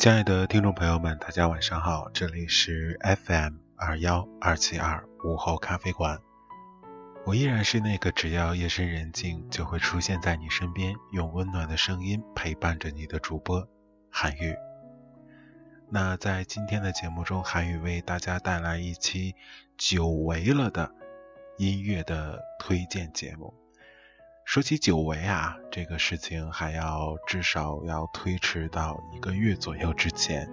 亲爱的听众朋友们，大家晚上好，这里是 FM 二幺二七二午后咖啡馆。我依然是那个只要夜深人静就会出现在你身边，用温暖的声音陪伴着你的主播韩愈。那在今天的节目中，韩愈为大家带来一期久违了的音乐的推荐节目。说起久违啊，这个事情还要至少要推迟到一个月左右之前，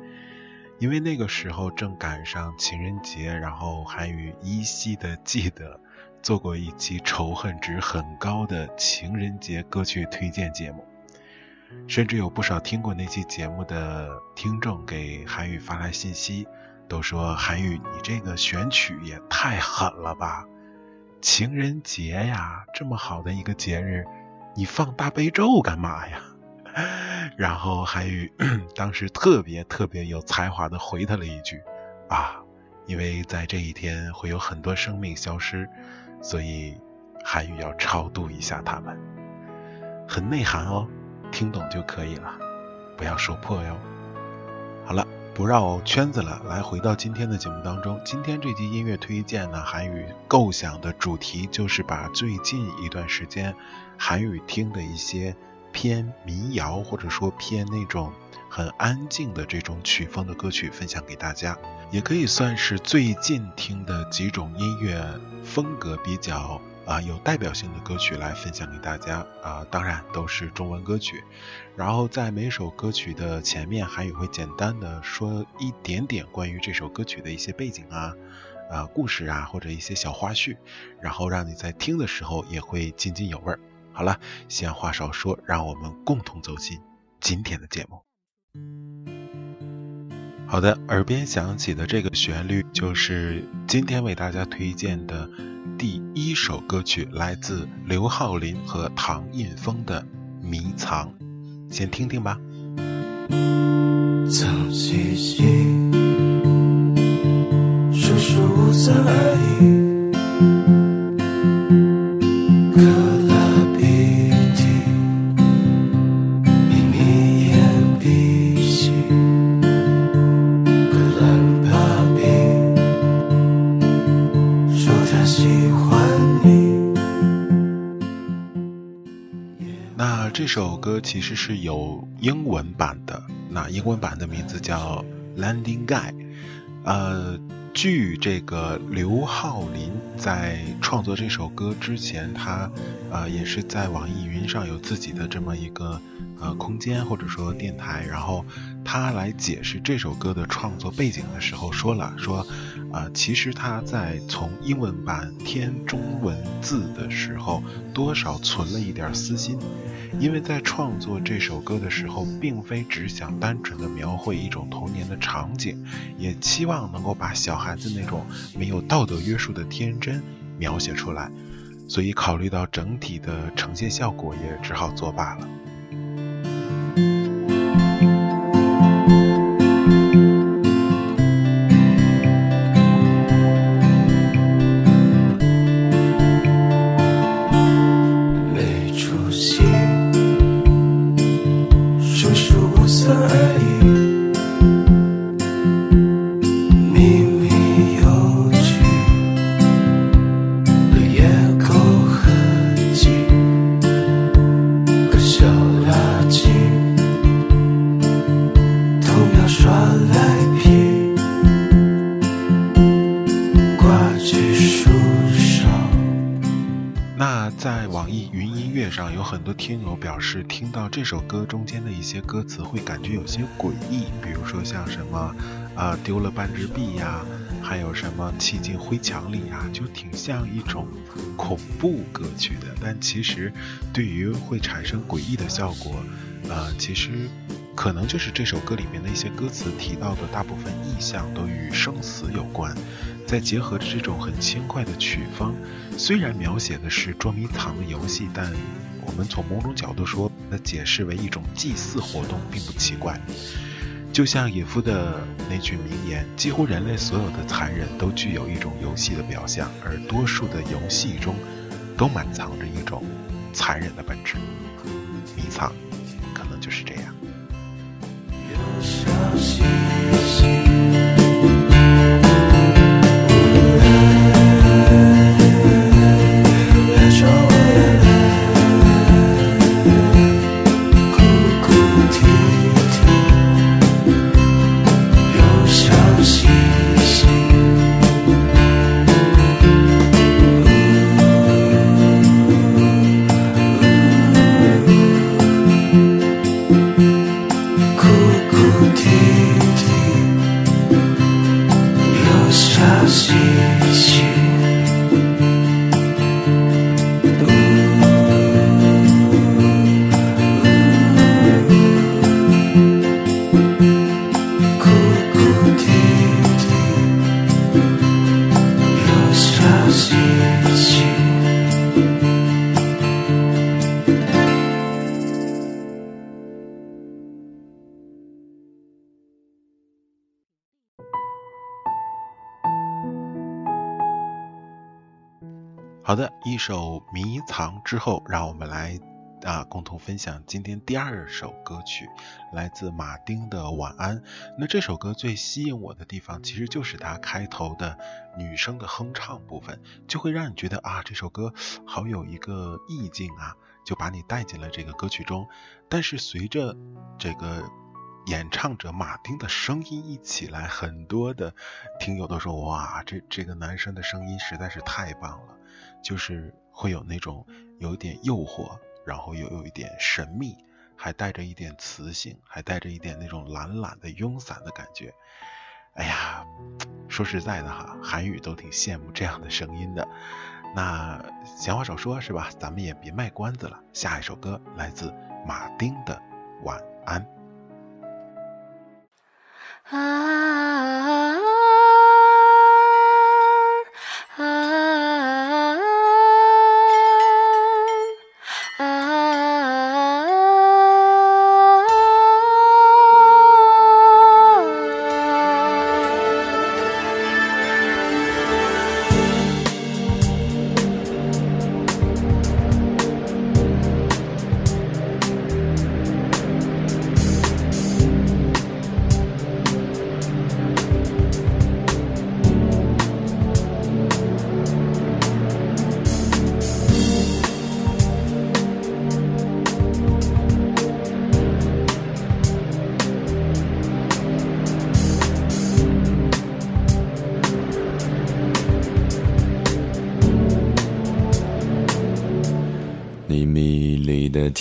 因为那个时候正赶上情人节，然后韩语依稀的记得做过一期仇恨值很高的情人节歌曲推荐节目，甚至有不少听过那期节目的听众给韩语发来信息，都说韩语你这个选曲也太狠了吧。情人节呀，这么好的一个节日，你放大悲咒干嘛呀？然后韩语 当时特别特别有才华的回他了一句：“啊，因为在这一天会有很多生命消失，所以韩语要超度一下他们。”很内涵哦，听懂就可以了，不要说破哟。好了。不绕圈子了，来回到今天的节目当中。今天这期音乐推荐呢，韩语构想的主题就是把最近一段时间韩语听的一些偏民谣或者说偏那种很安静的这种曲风的歌曲分享给大家，也可以算是最近听的几种音乐风格比较。啊，有代表性的歌曲来分享给大家啊，当然都是中文歌曲。然后在每首歌曲的前面，韩语会简单的说一点点关于这首歌曲的一些背景啊、啊故事啊，或者一些小花絮，然后让你在听的时候也会津津有味。好了，闲话少说，让我们共同走进今天的节目。好的，耳边响起的这个旋律就是今天为大家推荐的。第一首歌曲来自刘浩林和唐印峰的《迷藏》，先听听吧。藏兮兮，数数无喜欢你。那。这首歌其实是有英文版的，那英文版的名字叫《Landing Guy》。呃，据这个刘浩林在创作这首歌之前，他呃也是在网易云上有自己的这么一个呃空间或者说电台，然后他来解释这首歌的创作背景的时候说了说，啊，其实他在从英文版添中文字的时候，多少存了一点私心。因为在创作这首歌的时候，并非只想单纯的描绘一种童年的场景，也期望能够把小孩子那种没有道德约束的天真描写出来，所以考虑到整体的呈现效果，也只好作罢了。很多听友表示，听到这首歌中间的一些歌词会感觉有些诡异，比如说像什么，啊丢了半只臂呀，还有什么砌进灰墙里呀，就挺像一种恐怖歌曲的。但其实，对于会产生诡异的效果，呃，其实可能就是这首歌里面的一些歌词提到的大部分意象都与生死有关，再结合着这种很轻快的曲风，虽然描写的是捉迷藏的游戏，但。我们从某种角度说，那解释为一种祭祀活动，并不奇怪。就像野夫的那句名言：“几乎人类所有的残忍都具有一种游戏的表象，而多数的游戏中都满藏着一种残忍的本质。”迷藏，可能就是这样。消相信。好的，一首《迷藏》之后，让我们来啊共同分享今天第二首歌曲，来自马丁的《晚安》。那这首歌最吸引我的地方，其实就是它开头的女生的哼唱部分，就会让你觉得啊这首歌好有一个意境啊，就把你带进了这个歌曲中。但是随着这个演唱者马丁的声音一起来，很多的听友都说哇，这这个男生的声音实在是太棒了。就是会有那种有一点诱惑，然后又有一点神秘，还带着一点磁性，还带着一点那种懒懒的慵散的感觉。哎呀，说实在的哈，韩语都挺羡慕这样的声音的。那闲话少说，是吧？咱们也别卖关子了，下一首歌来自马丁的《晚安》。啊。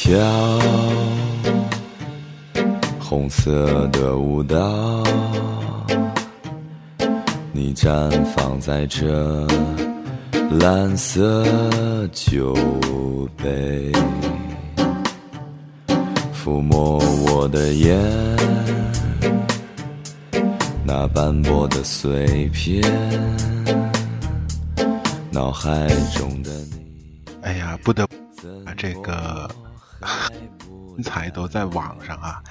跳红色的舞蹈，你绽放在这蓝色酒杯，抚摸我的眼，那斑驳的碎片，脑海中的你。哎呀，不得把这个。才都在网上啊，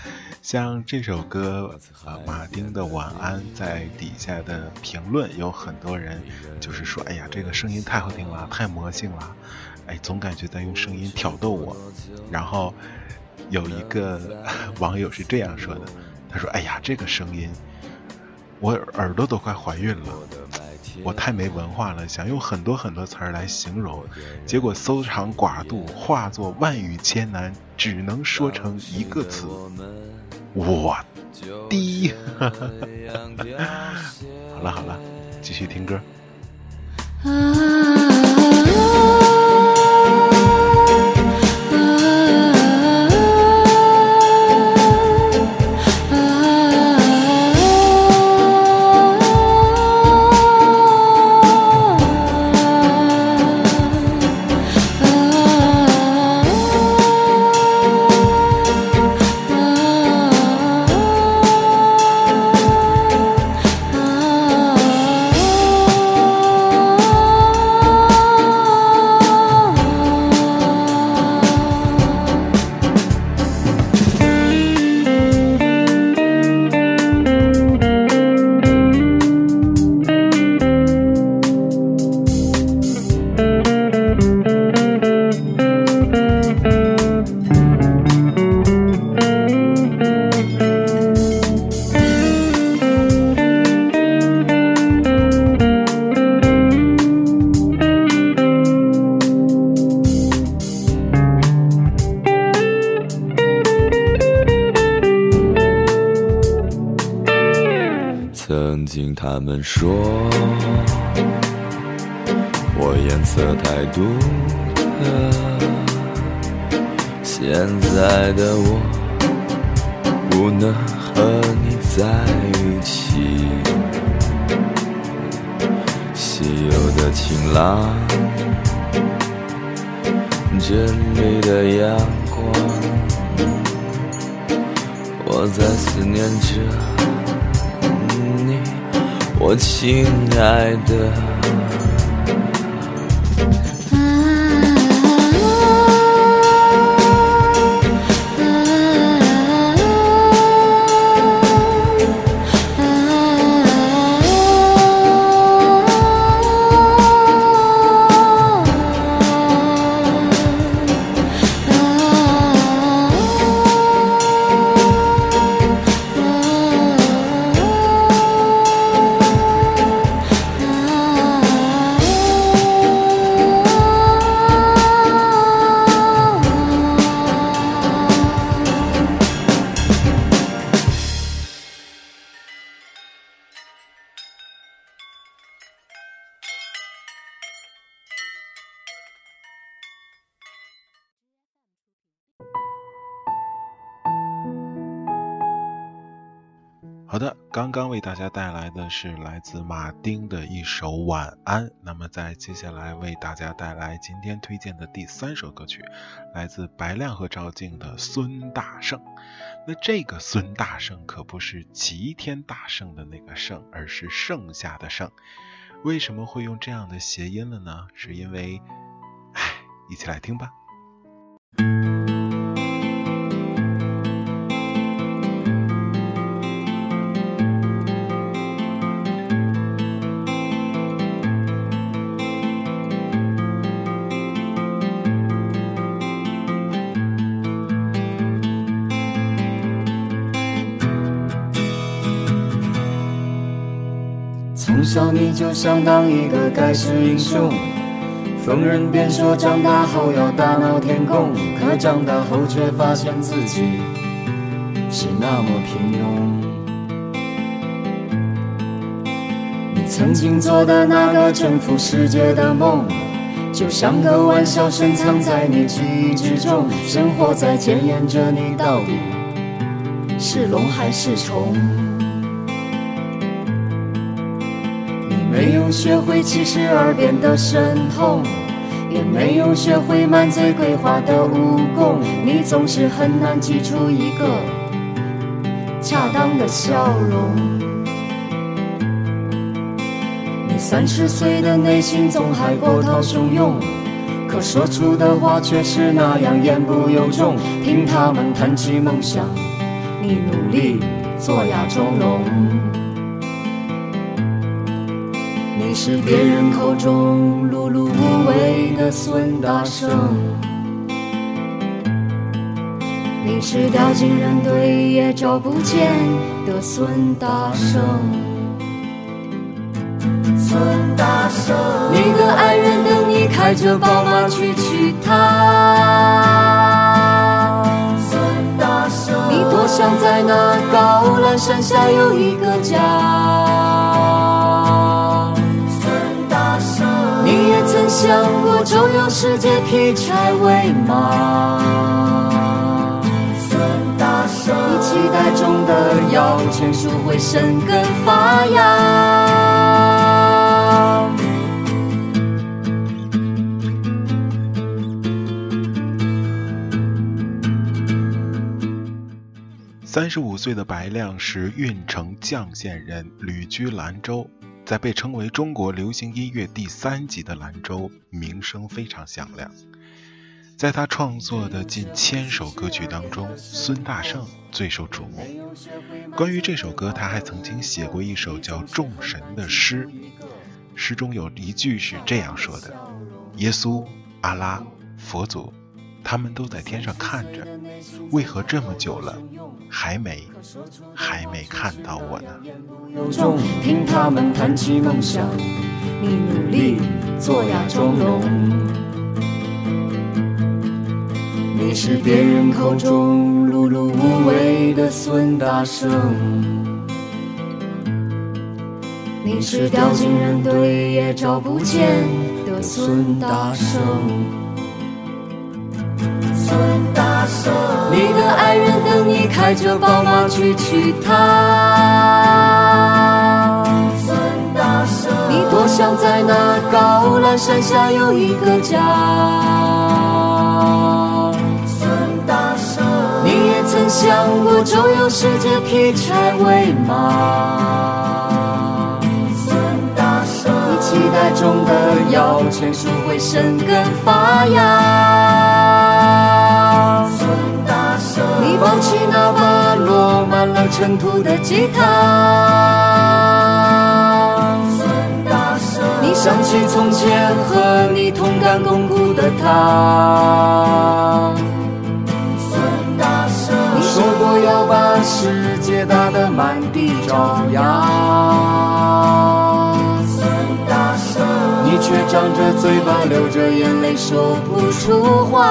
像这首歌啊，马丁的《晚安》在底下的评论有很多人就是说，哎呀，这个声音太好听了，太魔性了，哎，总感觉在用声音挑逗我。然后有一个 网友是这样说的，他说，哎呀，这个声音，我耳朵都快怀孕了。我太没文化了，想用很多很多词儿来形容，结果搜肠寡肚，化作万语千难，只能说成一个词：我滴。好了好了，继续听歌。曾 们说我颜色太独特，现在的我不能和你在一起。稀有的晴朗，这里的阳光，我在思念着。我亲爱的。刚刚为大家带来的是来自马丁的一首《晚安》。那么在接下来为大家带来今天推荐的第三首歌曲，来自白亮和赵静的《孙大圣》。那这个孙大圣可不是齐天大圣的那个圣，而是剩下的圣。为什么会用这样的谐音了呢？是因为，唉，一起来听吧。小你就想当一个盖世英雄，逢人便说长大后要大闹天宫，可长大后却发现自己是那么平庸。你曾经做的那个征服世界的梦，就像个玩笑深藏在你记忆之中，生活在检验着你到底是龙还是虫。有学会七十二变的神通，也没有学会满嘴鬼话的武功。你总是很难挤出一个恰当的笑容。你三十岁的内心总还波涛汹涌，可说出的话却是那样言不由衷。听他们谈起梦想，你努力做哑钟聋。是别人口中碌碌无为的孙大圣，你是掉进人堆也找不见的孙大圣。孙大圣，你的爱人等你开着宝马去娶她。孙大圣，你多想在那高栏山下有一个家。想过周游世界，劈柴为马。孙大圣，你期待中的摇钱树会生根发芽。三十五岁的白亮是运城绛县人，旅居兰州。在被称为中国流行音乐第三级的兰州，名声非常响亮。在他创作的近千首歌曲当中，孙大圣最受瞩目。关于这首歌，他还曾经写过一首叫《众神》的诗，诗中有一句是这样说的：“耶稣、阿拉、佛祖。”他们都在天上看着，为何这么久了，还没，还没看到我呢？听他们谈起梦想，你努力做哑钟聋。你是别人口中碌碌无为的孙大圣，你是掉进人堆也找不见的孙大圣。孙大圣，你的爱人等你开着宝马去娶她。孙大圣，你多想在那高栏山下有一个家。孙大圣，你也曾想过周游世界劈柴喂马。孙大圣，你期待中的摇钱树会生根发芽。大圣，你抱起那把落满了尘土的吉他。你想起从前和你同甘共苦的他。孙大圣，你说过要把世界打得满地找牙。孙大圣，你却张着嘴巴，流着眼泪，说不出话。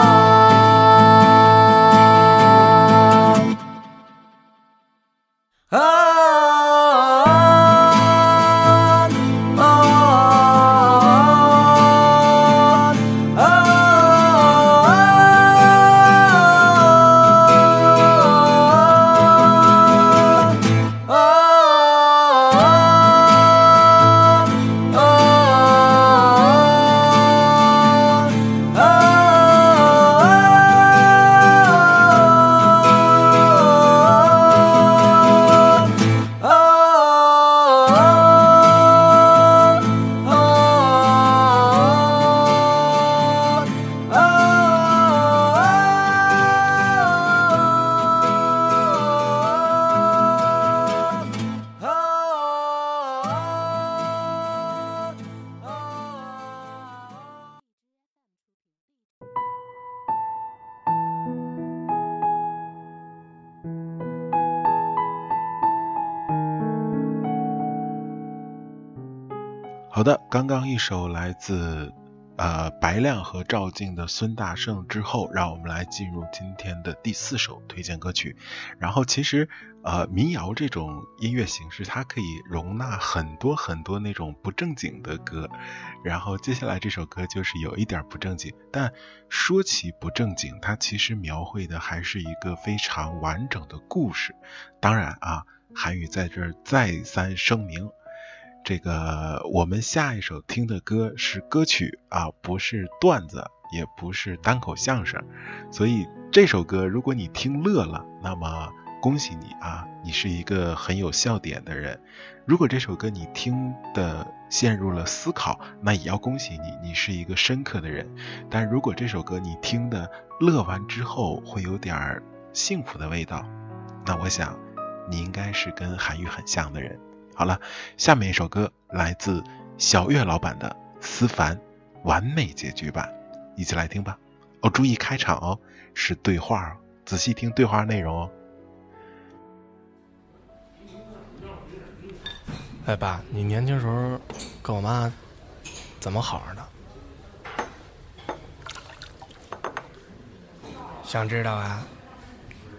好的，刚刚一首来自呃白亮和赵静的《孙大圣》之后，让我们来进入今天的第四首推荐歌曲。然后其实呃民谣这种音乐形式，它可以容纳很多很多那种不正经的歌。然后接下来这首歌就是有一点不正经，但说起不正经，它其实描绘的还是一个非常完整的故事。当然啊，韩语在这儿再三声明。这个我们下一首听的歌是歌曲啊，不是段子，也不是单口相声，所以这首歌如果你听乐了，那么恭喜你啊，你是一个很有笑点的人；如果这首歌你听的陷入了思考，那也要恭喜你，你是一个深刻的人。但如果这首歌你听的乐完之后会有点儿幸福的味道，那我想你应该是跟韩愈很像的人。好了，下面一首歌来自小月老板的《思凡》，完美结局版，一起来听吧。哦，注意开场哦，是对话哦，仔细听对话内容哦。哎，爸，你年轻时候跟我妈怎么好着的？想知道啊？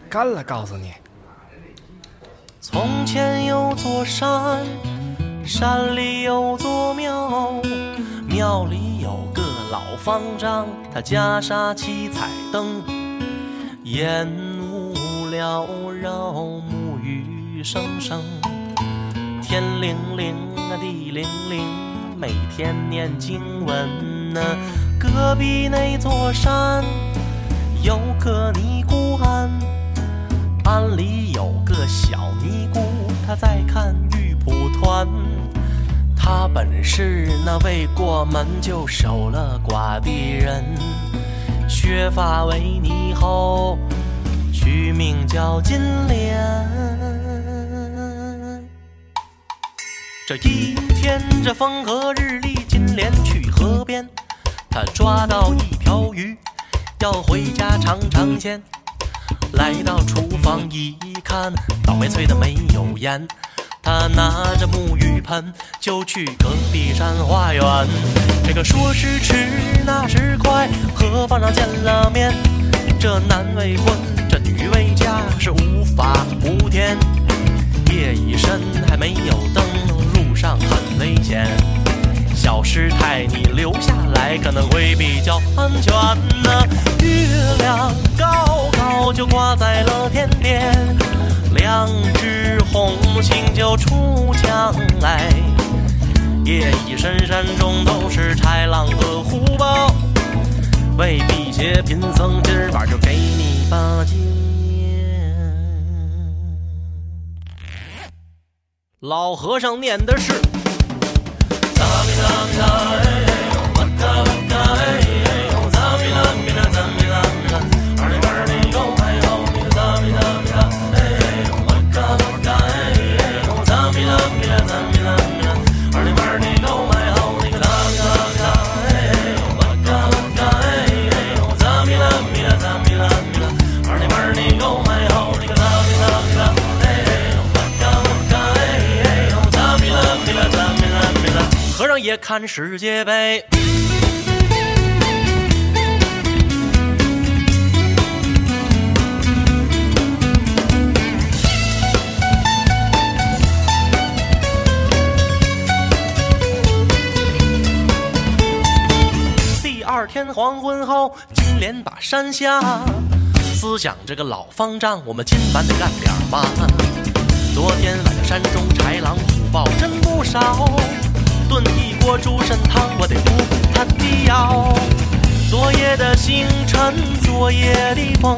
干了，告诉你。从前有座山，山里有座庙，庙里有个老方丈，他袈裟七彩灯，烟雾缭绕，沐雨声声，天灵灵啊地灵灵，每天念经文呐。隔壁那座山有个尼姑庵。庵里有个小尼姑，她在看玉蒲团。她本是那未过门就守了寡的人，削发为尼后，取名叫金莲。这一天，这风和日丽，金莲去河边，她抓到一条鱼，要回家尝尝鲜。来到厨房一看，倒霉催的没有盐。他拿着沐浴盆就去隔壁山花园。这个说时迟，那时快，和方丈见了面。这男未婚，这女未嫁，是无法无天。夜已深，还没有灯，路上很危险小师太，你留下来可能会比较安全呢。月亮高高就挂在了天边，两只红星就出墙来。夜已深山中都是豺狼和虎豹，为避邪贫僧今晚就给你把经验。老和尚念的是。和尚看世界杯。第二天黄昏后，金莲把山下，思想这个老方丈，我们今晚得干点嘛。昨天晚上山中豺狼虎豹真不少，炖一锅猪肾汤，我得补补他的腰。昨夜的星辰，昨夜的风，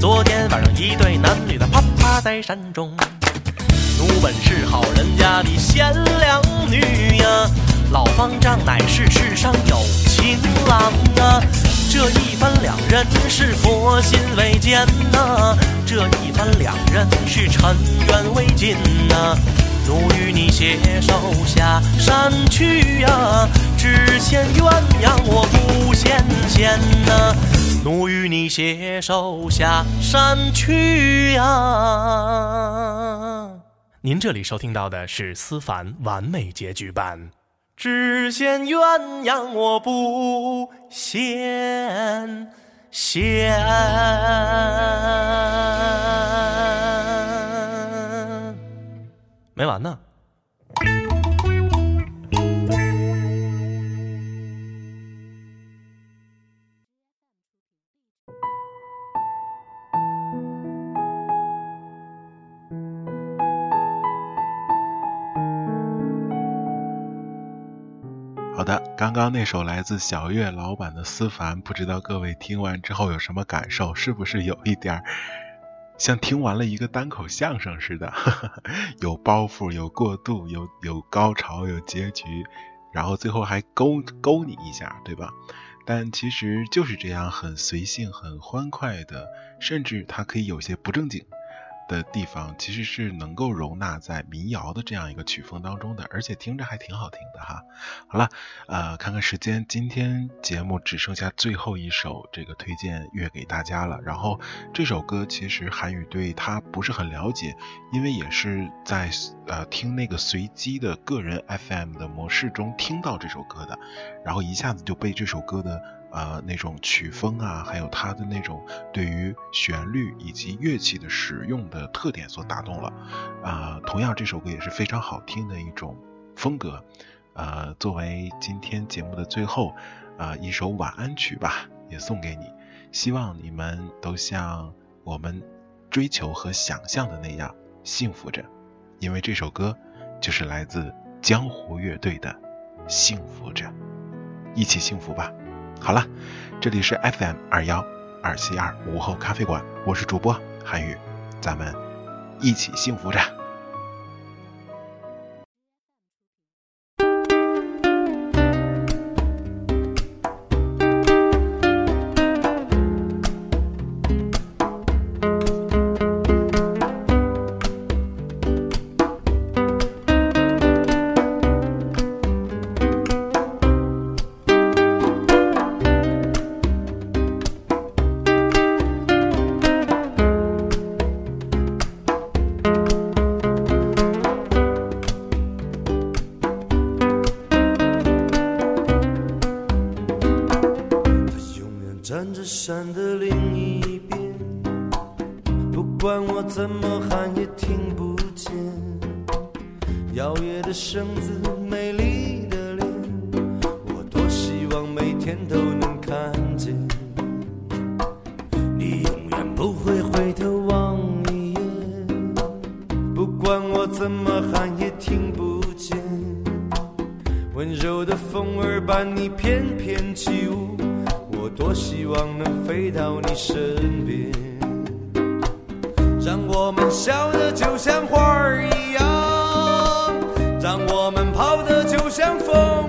昨天晚上一对男女的啪啪在山中。奴本是好人家的贤良女呀，老方丈乃是世上有情郎啊。这一番两人是佛心未见呐、这一番两人是尘缘未尽呐、奴与你携手下山去呀、只羡鸳鸯我不羡仙呐、奴与你携手下山去呀、您这里收听到的是思凡完美结局版。只羡鸳鸯我不羡仙。没完呢。好的，刚刚那首来自小月老板的《思凡》，不知道各位听完之后有什么感受？是不是有一点儿像听完了一个单口相声似的？有包袱，有过渡，有有高潮，有结局，然后最后还勾勾你一下，对吧？但其实就是这样，很随性、很欢快的，甚至它可以有些不正经。的地方其实是能够容纳在民谣的这样一个曲风当中的，而且听着还挺好听的哈。好了，呃，看看时间，今天节目只剩下最后一首这个推荐乐给大家了。然后这首歌其实韩宇对它不是很了解，因为也是在呃听那个随机的个人 FM 的模式中听到这首歌的，然后一下子就被这首歌的。呃，那种曲风啊，还有它的那种对于旋律以及乐器的使用的特点所打动了。啊、同样这首歌也是非常好听的一种风格。呃，作为今天节目的最后，啊、一首晚安曲吧，也送给你。希望你们都像我们追求和想象的那样幸福着，因为这首歌就是来自江湖乐队的《幸福着》，一起幸福吧。好了，这里是 FM 二幺二七二午后咖啡馆，我是主播韩宇，咱们一起幸福着。笑得就像花儿一样让我们跑得就像风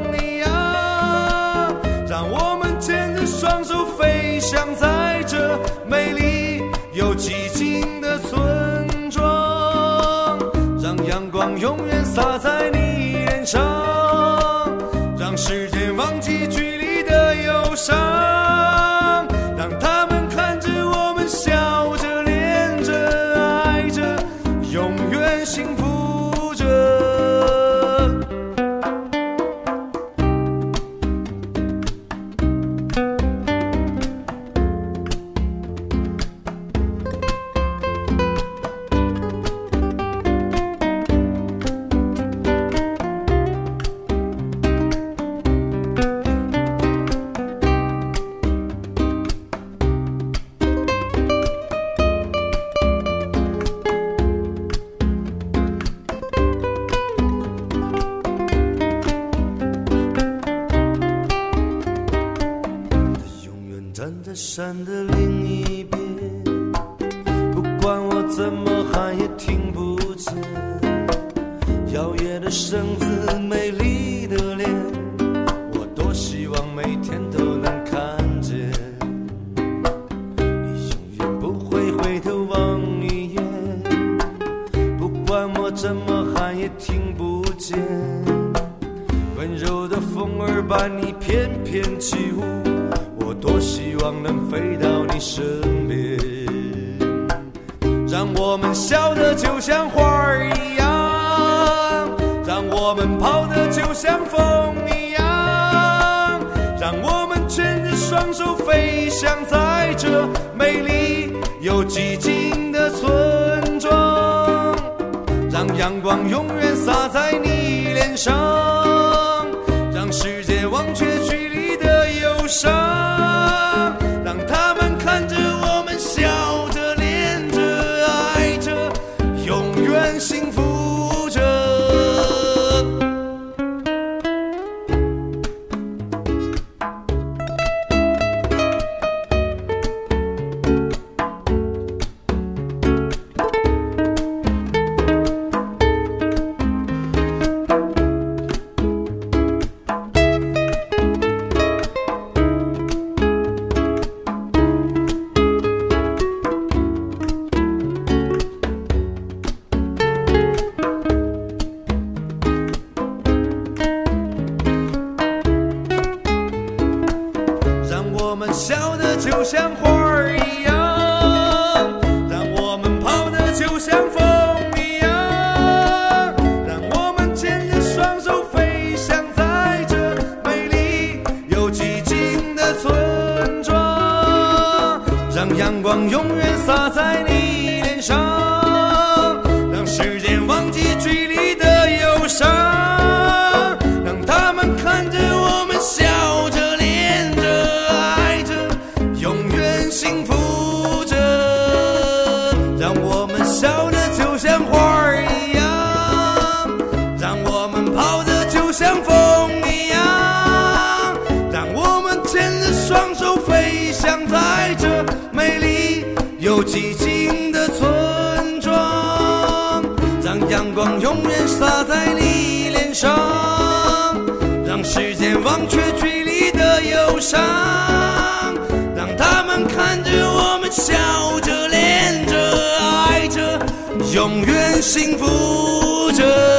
双手飞翔在这美丽又寂静的村庄让阳光永远洒在你脸上让世界忘却距离的忧伤。笑得就像花儿一样让我们跑得就像风一样让我们牵着双手飞翔在这美丽又寂静的村庄让阳光永远洒在你忘却距离的忧伤让他们看着我们笑着恋着爱着永远幸福着。